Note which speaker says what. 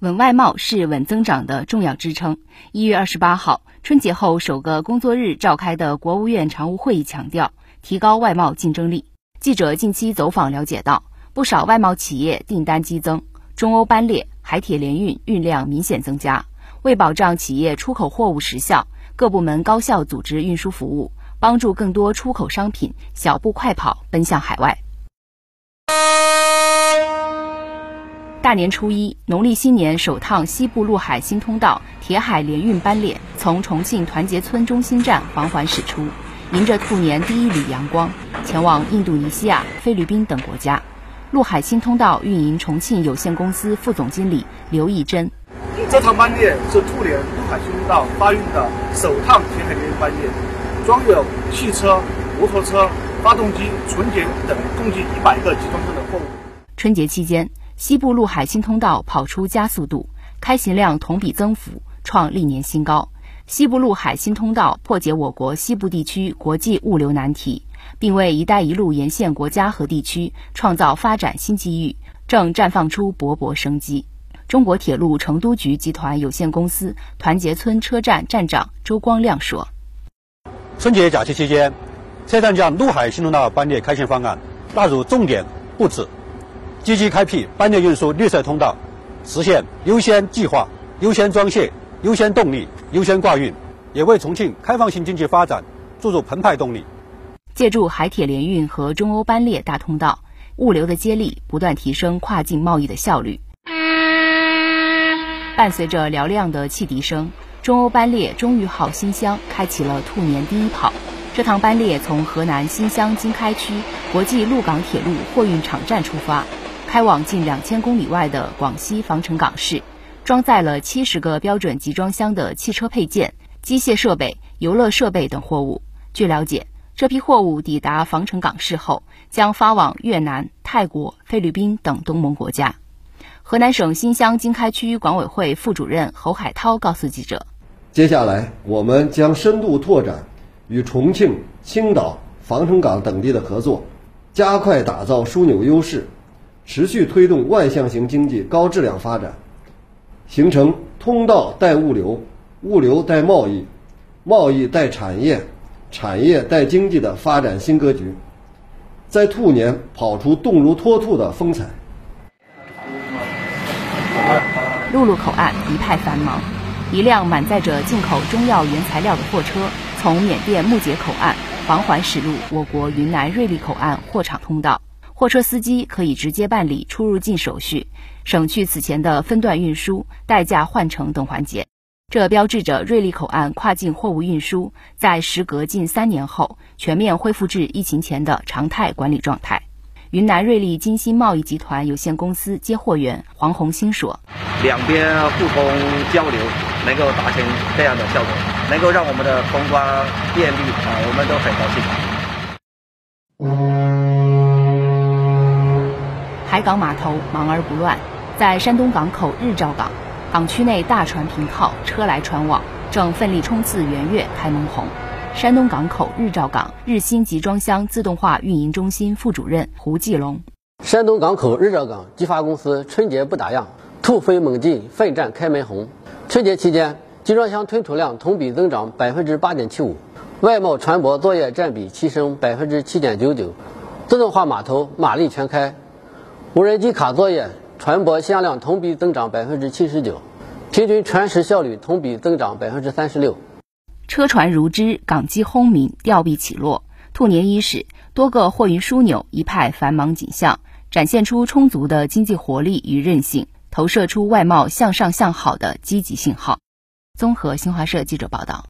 Speaker 1: 稳外贸是稳增长的重要支撑。一月二十八号，春节后首个工作日召开的国务院常务会议强调，提高外贸竞争力。记者近期走访了解到，不少外贸企业订单激增，中欧班列、海铁联运运量明显增加。为保障企业出口货物时效，各部门高效组织运输服务，帮助更多出口商品小步快跑奔向海外。大年初一，农历新年首趟西部陆海新通道铁海联运班列从重庆团结村中心站缓缓驶出，迎着兔年第一缕阳光，前往印度尼西亚、菲律宾等国家。陆海新通道运营重庆有限公司副总经理刘义珍：
Speaker 2: 这趟班列是兔年陆海新通道发运的首趟铁海联运班列，装有汽车、摩托车、发动机、纯碱等共计一百个集装箱的货物。
Speaker 1: 春节期间。西部陆海新通道跑出加速度，开行量同比增幅创历年新高。西部陆海新通道破解我国西部地区国际物流难题，并为“一带一路”沿线国家和地区创造发展新机遇，正绽放出勃勃生机。中国铁路成都局集团有限公司团结村车站站长周光亮说：“
Speaker 3: 春节假期期间，车站将陆海新通道班列开行方案纳入重点布置。”积极开辟班列运输绿色通道，实现优先计划、优先装卸、优先动力、优先挂运，也为重庆开放性经济发展注入澎湃动力。
Speaker 1: 借助海铁联运和中欧班列大通道，物流的接力不断提升跨境贸易的效率。伴随着嘹亮的汽笛声，中欧班列中裕号新乡开启了兔年第一跑。这趟班列从河南新乡经开区国际陆港铁路货运场站出发。开往近两千公里外的广西防城港市，装载了七十个标准集装箱的汽车配件、机械设备、游乐设备等货物。据了解，这批货物抵达防城港市后，将发往越南、泰国、菲律宾等东盟国家。河南省新乡经开区管委会副主任侯海涛告诉记者：“
Speaker 4: 接下来，我们将深度拓展与重庆、青岛、防城港等地的合作，加快打造枢纽优势。”持续推动外向型经济高质量发展，形成通道带物流、物流带贸易、贸易带产业、产业带经济的发展新格局，在兔年跑出动如脱兔的风采。
Speaker 1: 陆路口岸一派繁忙，一辆满载着进口中药原材料的货车从缅甸木杰口岸缓缓驶入我国云南瑞丽口岸货场通道。货车司机可以直接办理出入境手续，省去此前的分段运输、代驾换乘等环节。这标志着瑞丽口岸跨境货物运输在时隔近三年后全面恢复至疫情前的常态管理状态。云南瑞丽金鑫贸易集团有限公司接货员黄红星说：“
Speaker 5: 两边互通交流，能够达成这样的效果，能够让我们的通关便利啊，我们都很高
Speaker 1: 兴。”海港码头忙而不乱，在山东港口日照港，港区内大船停靠，车来船往，正奋力冲刺圆月开门红。山东港口日照港日新集装箱自动化运营中心副主任胡继龙：
Speaker 6: 山东港口日照港集发公司春节不打烊，突飞猛进，奋战开门红。春节期间，集装箱吞吐量同比增长百分之八点七五，外贸船舶作业占比提升百分之七点九九，自动化码头马力全开。无人机卡作业，船舶箱量同比增长百分之七十九，平均船时效率同比增长百分之三十六。
Speaker 1: 车船如织，港机轰鸣，吊臂起落。兔年伊始，多个货运枢纽一派繁忙景象，展现出充足的经济活力与韧性，投射出外贸向上向好的积极信号。综合新华社记者报道。